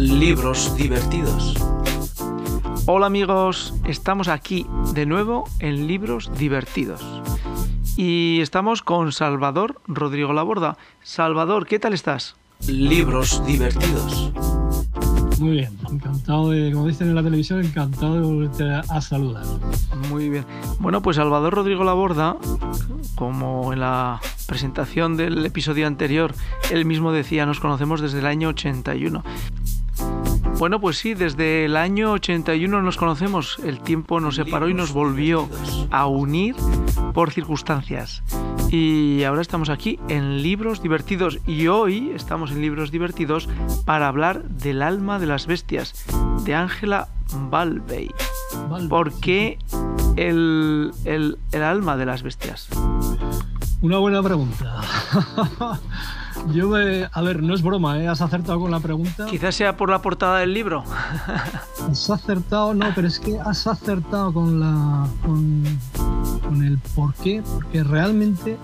Libros divertidos. Hola amigos, estamos aquí de nuevo en Libros divertidos. Y estamos con Salvador Rodrigo Laborda. Salvador, ¿qué tal estás? Libros divertidos. Muy bien, encantado de, como dicen en la televisión, encantado de volverte a saludar. Muy bien. Bueno, pues Salvador Rodrigo Laborda, como en la presentación del episodio anterior, él mismo decía, nos conocemos desde el año 81. Bueno, pues sí, desde el año 81 nos conocemos. El tiempo nos separó y nos volvió a unir por circunstancias. Y ahora estamos aquí en Libros Divertidos. Y hoy estamos en Libros Divertidos para hablar del alma de las bestias, de Ángela Balvey. ¿Por qué el, el, el alma de las bestias? Una buena pregunta. Yo, me, a ver, no es broma, ¿eh? Has acertado con la pregunta. Quizás sea por la portada del libro. Has acertado, no, pero es que has acertado con la, con, con el por qué, porque realmente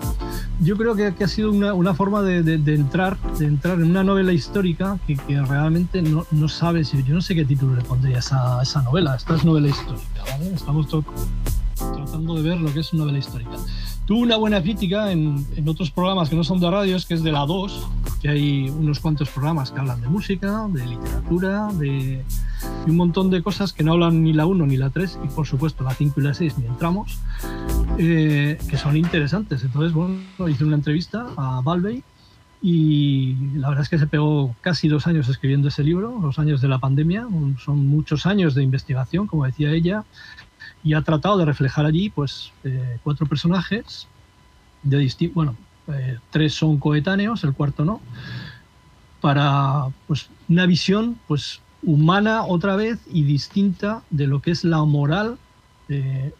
yo creo que, que ha sido una, una forma de, de, de, entrar, de entrar en una novela histórica que, que realmente no, no, sabes, yo no sé qué título le pondría a esa, esa novela. Esta es novela histórica, ¿vale? Estamos tratando de ver lo que es una novela histórica. Tuvo una buena crítica en, en, otros programas que no son de radios, que es de la 2, que hay unos cuantos programas que hablan de música, de literatura, de, de un montón de cosas que no hablan ni la 1 ni la 3, y por supuesto la 5 y la 6 ni entramos, eh, que son interesantes. Entonces, bueno, hice una entrevista a Balvey y la verdad es que se pegó casi dos años escribiendo ese libro, los años de la pandemia, son muchos años de investigación, como decía ella, y ha tratado de reflejar allí pues eh, cuatro personajes de distintos, bueno, eh, tres son coetáneos, el cuarto no, para pues una visión pues humana otra vez y distinta de lo que es la moral, eh,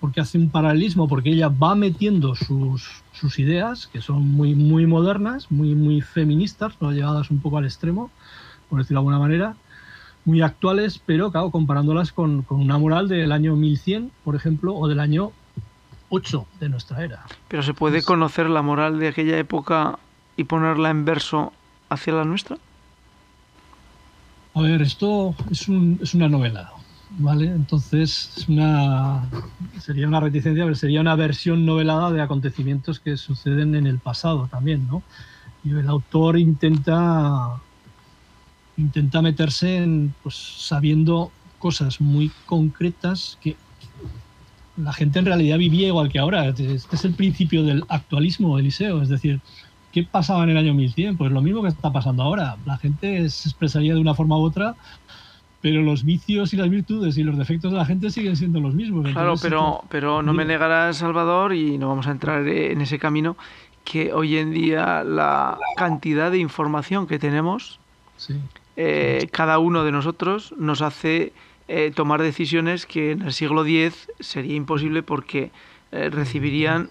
porque hace un paralelismo, porque ella va metiendo sus, sus ideas, que son muy, muy modernas, muy, muy feministas, ¿no? llevadas un poco al extremo, por decirlo de alguna manera, muy actuales, pero claro, comparándolas con, con, una moral del año 1100, por ejemplo, o del año 8 de nuestra era. Pero ¿se puede conocer la moral de aquella época y ponerla en verso hacia la nuestra? A ver, esto es, un, es una novela, ¿vale? Entonces es una, sería una reticencia, pero sería una versión novelada de acontecimientos que suceden en el pasado también, ¿no? Y el autor intenta intenta meterse en, pues, sabiendo cosas muy concretas que la gente en realidad vivía igual que ahora. Este es el principio del actualismo, Eliseo. Es decir, ¿qué pasaba en el año 1100? Pues lo mismo que está pasando ahora. La gente se expresaría de una forma u otra, pero los vicios y las virtudes y los defectos de la gente siguen siendo los mismos. Claro, pero, pero no me negarás, Salvador, y no vamos a entrar en ese camino, que hoy en día la cantidad de información que tenemos sí eh, cada uno de nosotros nos hace eh, tomar decisiones que en el siglo X sería imposible porque eh, recibirían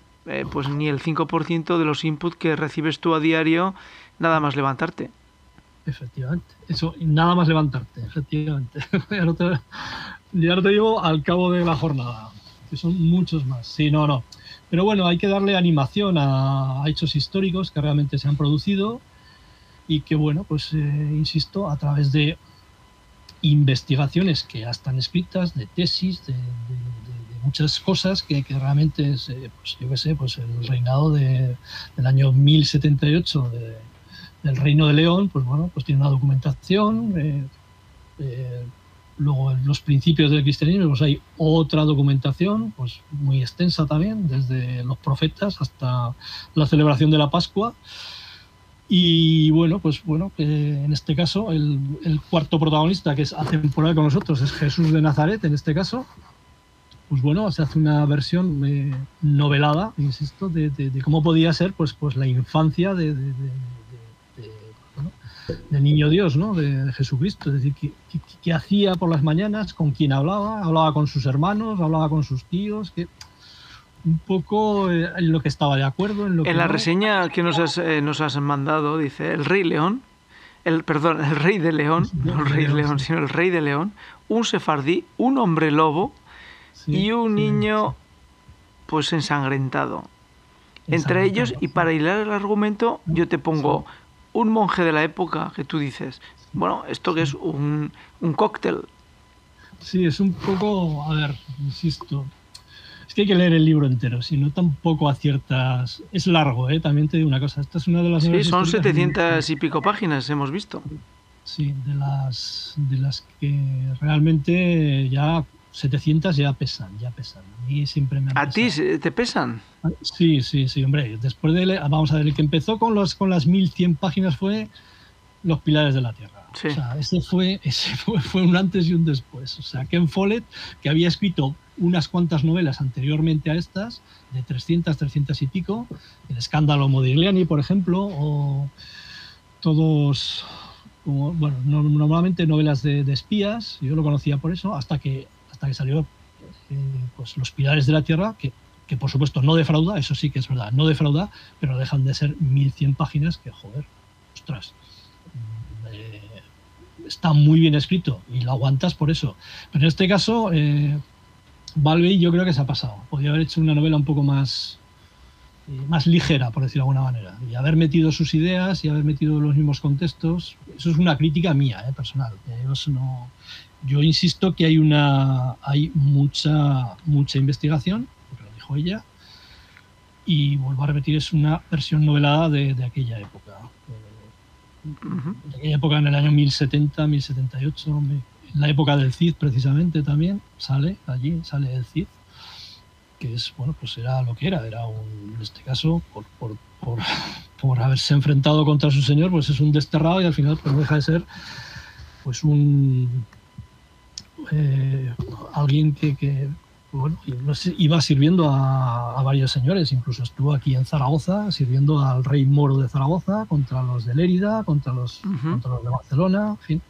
pues ni el 5% de los inputs que recibes tú a diario nada más levantarte. Efectivamente, eso, nada más levantarte, efectivamente. ya, no te, digo al cabo de la jornada, que son muchos más. Sí, no, no. Pero bueno, hay que darle animación a hechos históricos que realmente se han producido y que, bueno, pues eh, insisto, a través de investigaciones que ya están escritas, de tesis, de, de, de muchas cosas que, que realmente es, eh, pues yo qué sé, pues el reinado del año 1078 del Reino de León, pues bueno, pues tiene una documentación. Eh, luego en los principios del cristianismo pues hay otra documentación pues muy extensa también, desde los profetas hasta la celebración de la Pascua. Y bueno, pues bueno, eh, en este caso el, el, cuarto protagonista que es atemporal con nosotros es Jesús de Nazaret, en este caso. Pues bueno, se hace una versión eh, novelada, insisto, de, cómo podía ser pues, pues la infancia de, del niño Dios, ¿no? De, Jesucristo. Es decir, qué, qué, qué, hacía por las mañanas, con quién hablaba, hablaba con sus hermanos, hablaba con sus tíos, que un poco eh, en lo que estaba de acuerdo. En, lo en que la no. reseña que nos has, eh, nos has mandado dice el rey león, el perdón, el rey de león, no el rey de león, sino el rey de león, un sefardí, un hombre lobo sí, y un sí, niño pues ensangrentado. Entre ellos, y para hilar el argumento, yo te pongo un monje de la época que tú dices, Bueno, esto que es un, un cóctel. Sí, es un poco, a ver, insisto, que hay que leer el libro entero, si no tampoco aciertas. Es largo, ¿eh? también te digo una cosa. Esta es una de las. Sí, son 700 y pico páginas, hemos visto. Sí, de las, de las que realmente ya 700 ya pesan, ya pesan. A mí siempre me han ¿A ti te pesan? Sí, sí, sí, hombre. Después de, vamos a ver, el que empezó con, los, con las 1100 páginas fue Los Pilares de la Tierra. Sí. O sea, ese fue, ese fue, fue un antes y un después. O sea, Ken Follett, que había escrito unas cuantas novelas anteriormente a estas, de 300, 300 y pico, El escándalo Modigliani, por ejemplo, o todos, bueno, no- normalmente novelas de, espías, yo lo conocía por eso, hasta que, hasta que salió eh, pues, Los Pilares de la Tierra, que, que por supuesto no defrauda, eso sí que es verdad, no defrauda, pero dejan de ser 1100 páginas que, joder, ostras, eh, está muy bien escrito y lo aguantas por eso. Pero en este caso, eh, Balvey yo creo que se ha pasado. Podría haber hecho una novela un poco más, eh, más ligera, por decirlo de alguna manera, y haber metido sus ideas y haber metido los mismos contextos. Eso es una crítica mía, eh, personal. Eh, no- yo insisto que hay una hay mucha mucha investigación, porque lo dijo ella, y vuelvo a repetir, es una versión novelada de, de aquella época. Eh, Ujú. de aquella época en el año 1070, 1078, me- en la época del Cid precisamente también sale allí, sale el Cid, que es, bueno, pues era lo que era, era un, en este caso, por, por, por, por haberse enfrentado contra su señor, pues es un desterrado y al final pues deja de ser pues un eh, alguien que, que, bueno, iba sirviendo a, a varios señores, incluso estuvo aquí en Zaragoza sirviendo al rey moro de Zaragoza contra los de Lérida, contra los, contra los de Barcelona, en fin.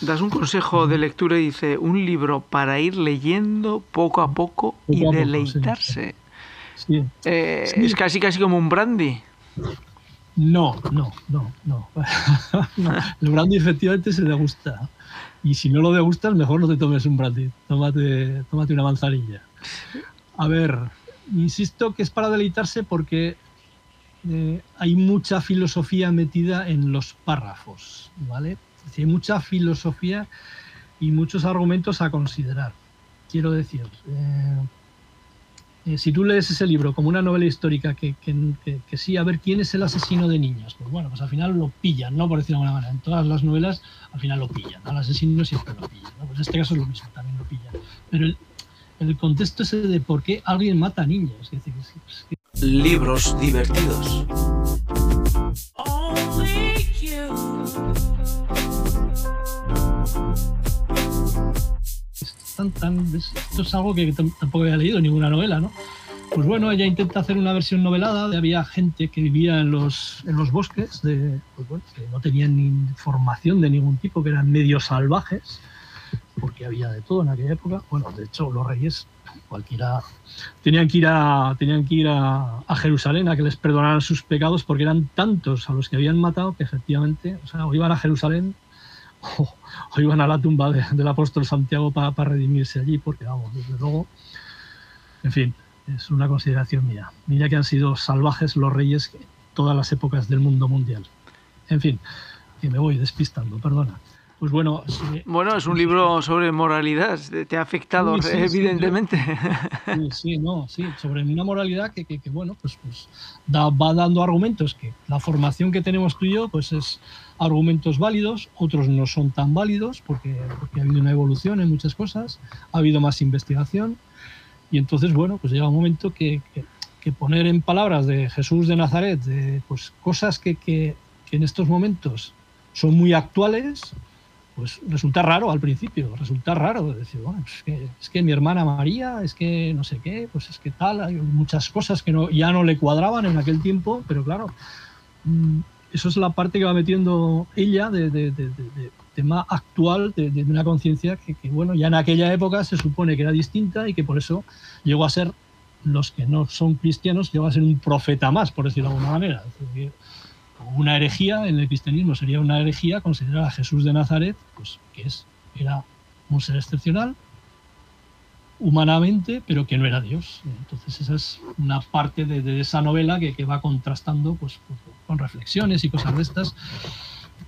Das un consejo de lectura y dice un libro para ir leyendo poco a poco y Poco a poco, deleitarse. Sí. Eh, Sí. Es casi casi como un brandy. No, no, no, no. No, El brandy efectivamente se degusta. Y si no lo degustas, mejor no te tomes un brandy. Tómate, tómate una manzanilla. A ver, insisto que es para deleitarse porque eh, hay mucha filosofía metida en los párrafos, ¿vale? Hay mucha filosofía y muchos argumentos a considerar. Quiero decir, eh, eh, si tú lees ese libro como una novela histórica que, que- que- que sí, a ver quién es el asesino de niños, pues bueno, pues al final lo pillan, ¿no? Por decirlo de alguna manera. En todas las novelas al final lo pillan, al asesino siempre lo pillan, ¿no? Pues en este caso es lo mismo, también lo pillan. Pero el, el contexto ese de por qué alguien mata a niños, es decir, es es Libros divertidos. Tan, tan, es- esto es algo que tam- tampoco había leído ninguna novela, ¿no? Pues bueno, ella intenta hacer una versión novelada. de- Había gente que vivía en los, en los bosques, de, pues bueno, que no tenían ni formación de ningún tipo, que eran medio salvajes, porque había de todo en aquella época. Bueno, de hecho, los reyes, cualquiera, tenían que ir a, tenían que ir a, a Jerusalén a que les perdonaran sus pecados, porque eran tantos a los que habían matado que efectivamente, o sea, o iban a Jerusalén o, o iban a la tumba de- del apóstol Santiago para redimirse allí, porque vamos, desde luego, en fin, es una consideración mía. Mira que han sido salvajes los reyes todas las épocas del mundo mundial. En fin, que me voy despistando, perdona. Pues bueno, sí, Bueno, es un libro sobre moralidad. Te ha afectado, Sí, sí, evidentemente. Sí, no, sí, sobre una moralidad que, que- que, bueno, pues, pues da- va dando argumentos que la formación que tenemos tú y yo, pues es argumentos válidos, otros no son tan válidos porque, porque ha habido una evolución en muchas cosas, ha habido más investigación y entonces, bueno, pues llega un momento que, que- poner en palabras de Jesús de Nazaret, de pues cosas que en estos momentos son muy actuales, pues resulta raro al principio, resulta raro decir, bueno, es que, es que mi hermana María, es que no sé qué, pues es que tal, hay muchas cosas que no, ya no le cuadraban en aquel tiempo, pero claro, mm, eso es la parte que va metiendo ella de, de- de- de- tema actual, de, de una conciencia que, que, bueno, ya en aquella época se supone que era distinta y que por eso llegó a ser, los que no son cristianos, llegó a ser un profeta más, por decirlo de alguna manera. Es decir, una herejía en el cristianismo sería una herejía considerar a Jesús de Nazaret, pues que es, era un ser excepcional humanamente, pero que no era Dios. Entonces esa es una parte de, de esa novela que, que va contrastando pues, con reflexiones y cosas de estas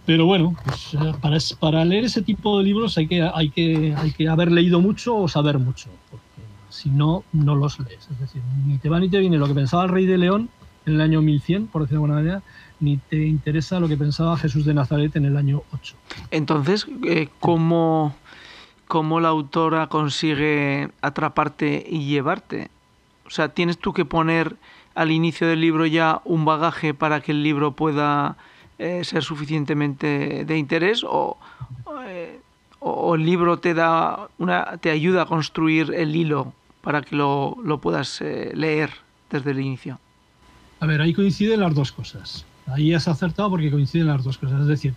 Pero bueno, pues, eh, para, para leer ese tipo de libros hay que, hay, que, hay que haber leído mucho o saber mucho, porque si no, no los lees. Es decir, ni te va ni te viene lo que pensaba el rey de León en el año 1100, por decirlo de alguna manera, ni te interesa lo que pensaba Jesús de Nazaret en el año 8. Entonces, eh, ¿cómo, ¿cómo la autora consigue atraparte y llevarte? O sea, ¿tienes tú que poner al inicio del libro ya un bagaje para que el libro pueda eh, ser suficientemente de interés o, eh, o- o el libro te da una te ayuda a construir el hilo para que lo, lo puedas eh, leer desde el inicio? A ver, ahí coinciden las dos cosas. Ahí has acertado porque coinciden las dos cosas. Es decir,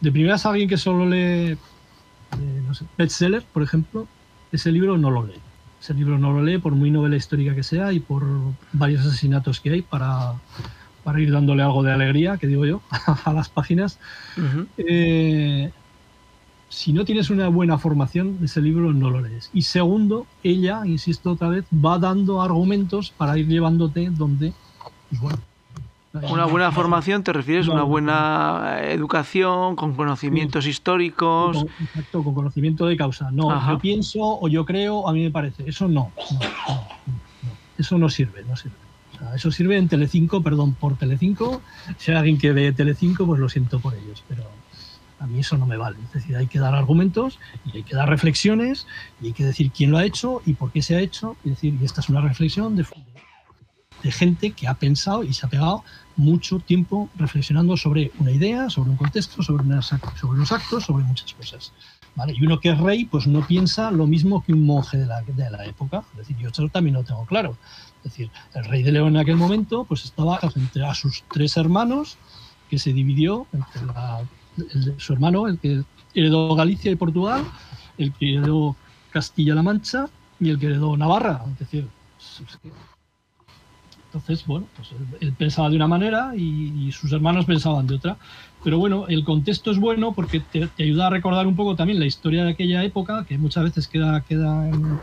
de primeras alguien que solo lee, eh, no sé, bestseller, por ejemplo, ese libro no lo lee. Ese libro no lo lee por muy novela histórica que sea y por varios asesinatos que hay para, para ir dándole algo de alegría, que digo yo, a las páginas. Ujú. Eh, si no tienes una buena formación, ese libro no lo lees. Y segundo, ella, insisto otra vez, va dando argumentos para ir llevándote donde, pues bueno, Una buena formación, ¿te refieres? Una buena eh, educación, con conocimientos históricos. Con, exacto, con conocimiento de causa. No, Ajá. yo pienso o yo creo, a mí me parece. Eso no. no, no, no. Eso no sirve, no sirve. O sea, eso sirve en Telecinco, perdón, por Telecinco. Si hay alguien que ve Telecinco, pues lo siento por ellos, pero a mí eso no me vale. Es decir, hay que dar argumentos y hay que dar reflexiones y hay que decir quién lo ha hecho y por qué se ha hecho. Y decir, y esta es una reflexión de, de gente que ha pensado y se ha pegado mucho tiempo reflexionando sobre una idea, sobre un contexto, sobre, unas sobre los actos, sobre muchas cosas. ¿vale? Y uno que es rey, pues no piensa lo mismo que un monje de la, de la época. Es decir, yo eso también lo tengo claro. Es decir, el rey de León en aquel momento pues estaba entre a sus tres hermanos, que se dividió entre la- el su hermano, el que heredó Galicia y Portugal, el que heredó Castilla-La Mancha y el que heredó Navarra. Es decir, entonces, bueno, pues él, pensaba de una manera y, sus hermanos pensaban de otra. Pero bueno, el contexto es bueno porque te, ayuda a recordar un poco también la historia de aquella época, que muchas veces queda, queda, en,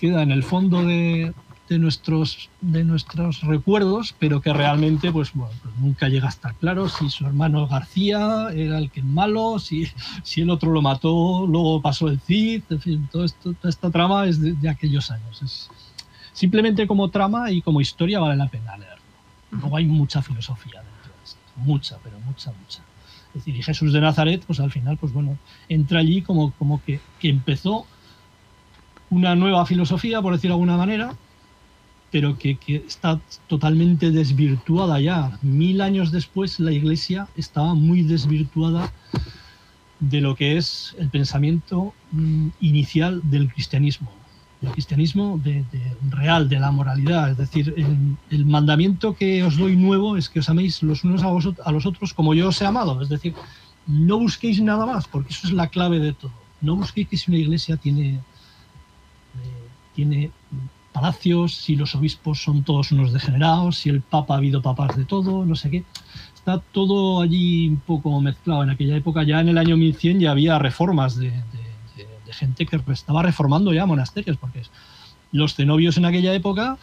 queda en el fondo de, de nuestros, de nuestros recuerdos, pero que realmente pues, bueno, pues nunca llega a estar claro si su hermano García era el que es malo, si, si el otro lo mató, luego pasó el Cid, en fin, todo esto, toda esta trama es de, aquellos años. Simplemente como trama y como historia vale la pena leerlo. Luego hay mucha filosofía dentro de esto, mucha, pero mucha, mucha. Es decir, y Jesús de Nazaret, pues al final, pues bueno, entra allí como, como que, que empezó una nueva filosofía, por decirlo de alguna manera, pero que, que está totalmente desvirtuada ya. Mil años después la iglesia estaba muy desvirtuada de lo que es el pensamiento mm, inicial del cristianismo del cristianismo de, real, de la moralidad. Es decir, el, el, mandamiento que os doy nuevo es que os améis los unos a, vosotros, a los otros como yo os he amado. Es decir, no busquéis nada más, porque eso es la clave de todo. No busquéis que si una iglesia tiene, eh, tiene palacios, si los obispos son todos unos degenerados, si el papa ha habido papas de todo, no sé qué. Está todo allí un poco mezclado. En aquella época, ya en el año 1100, ya había reformas de de gente que estaba reformando ya monasterios, porque los cenobios en aquella época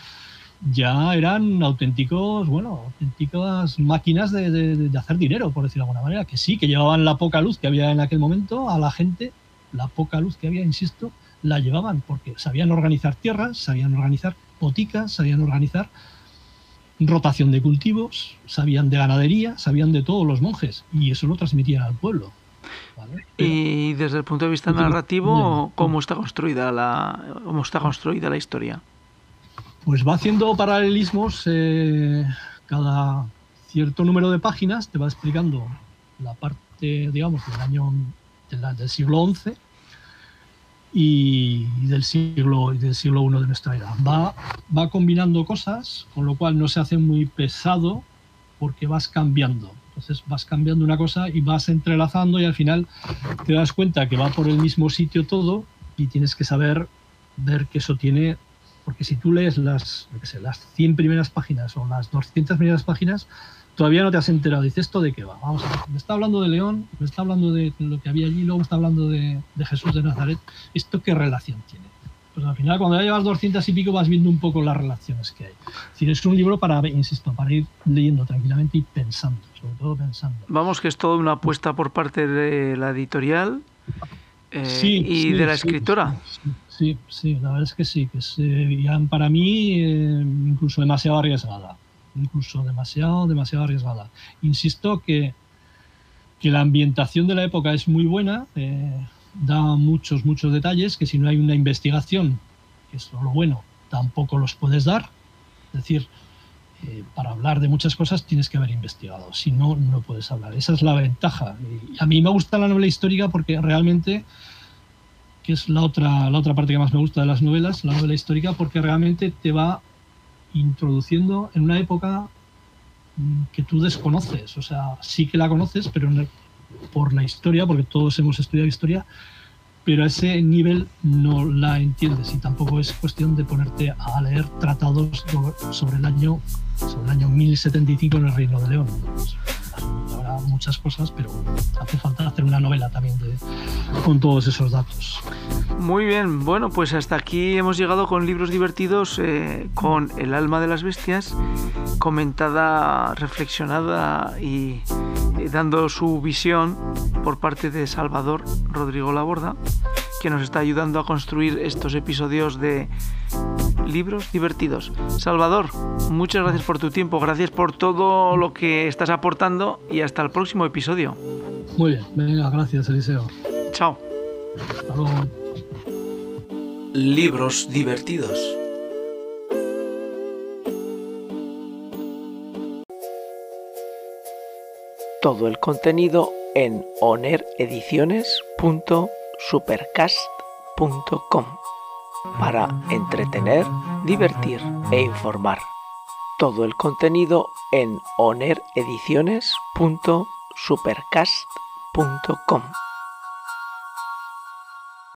ya eran auténticos, bueno, auténticas máquinas de, hacer dinero, por decirlo de alguna manera, que sí, que llevaban la poca luz que había en aquel momento a la gente, la poca luz que había, insisto, la llevaban, porque sabían organizar tierras, sabían organizar boticas, sabían organizar rotación de cultivos, sabían de ganadería, sabían de todos los monjes, y eso lo transmitían al pueblo. ¿Vale? Y desde el punto de vista narrativo, ¿cómo está construida la, cómo está construida la historia? Pues va haciendo paralelismos eh, cada cierto número de páginas, te va explicando la parte, digamos, del año del, del siglo XI y del siglo, del siglo I de nuestra era. Va, va combinando cosas, con lo cual no se hace muy pesado porque vas cambiando. Entonces vas cambiando una cosa y vas entrelazando y al final te das cuenta que va por el mismo sitio todo y tienes que saber ver que eso tiene, porque si tú lees las, sé, las 100 primeras páginas o las 200 primeras páginas, todavía no te has enterado. Dices, ¿esto de qué va? Vamos a ver, me está hablando de León, me está hablando de lo que había allí, luego me está hablando de, de Jesús de Nazaret. ¿Esto qué relación tiene? Pues al final cuando ya llevas 200 y pico vas viendo un poco las relaciones que hay. Es decir, es un libro para, insisto, para ir leyendo tranquilamente y pensando, sobre todo pensando. Vamos, que es toda una apuesta por parte de la editorial eh, Sí, y sí, de la escritora. Sí, sí, sí, la verdad es que sí, que es eh, ya para mí eh, incluso demasiado arriesgada. Incluso demasiado, demasiado arriesgada. Insisto que, que la ambientación de la época es muy buena, eh, da muchos, muchos detalles, que si no hay una investigación, que es lo bueno, tampoco los puedes dar. Es decir, eh, para hablar de muchas cosas tienes que haber investigado, si no, no puedes hablar. Esa es la ventaja. Y a mí me gusta la novela histórica porque realmente, que es la otra, la otra parte que más me gusta de las novelas, la novela histórica, porque realmente te va introduciendo en una época mm, que tú desconoces. O sea, sí que la conoces, pero por la historia, porque todos hemos estudiado historia, pero a ese nivel no la entiendes y tampoco es cuestión de ponerte a leer tratados do- sobre el año sobre el año 1075 en el Reino de León. Habrá muchas cosas, pero hace falta hacer una novela también de- con todos esos datos. Muy bien, bueno, pues hasta aquí hemos llegado con libros divertidos, eh, con El alma de las bestias, comentada, reflexionada y eh, dando su visión por parte de Salvador Rodrigo Laborda, que nos está ayudando a construir estos episodios de libros divertidos. Salvador, muchas gracias por tu tiempo, gracias por todo lo que estás aportando y hasta el próximo episodio. Muy bien, venga, gracias Eliseo. Chao. Hasta luego. Libros divertidos. Todo el contenido en onerediciones.supercast.com para entretener, divertir e informar. Todo el contenido en onerediciones.supercast.com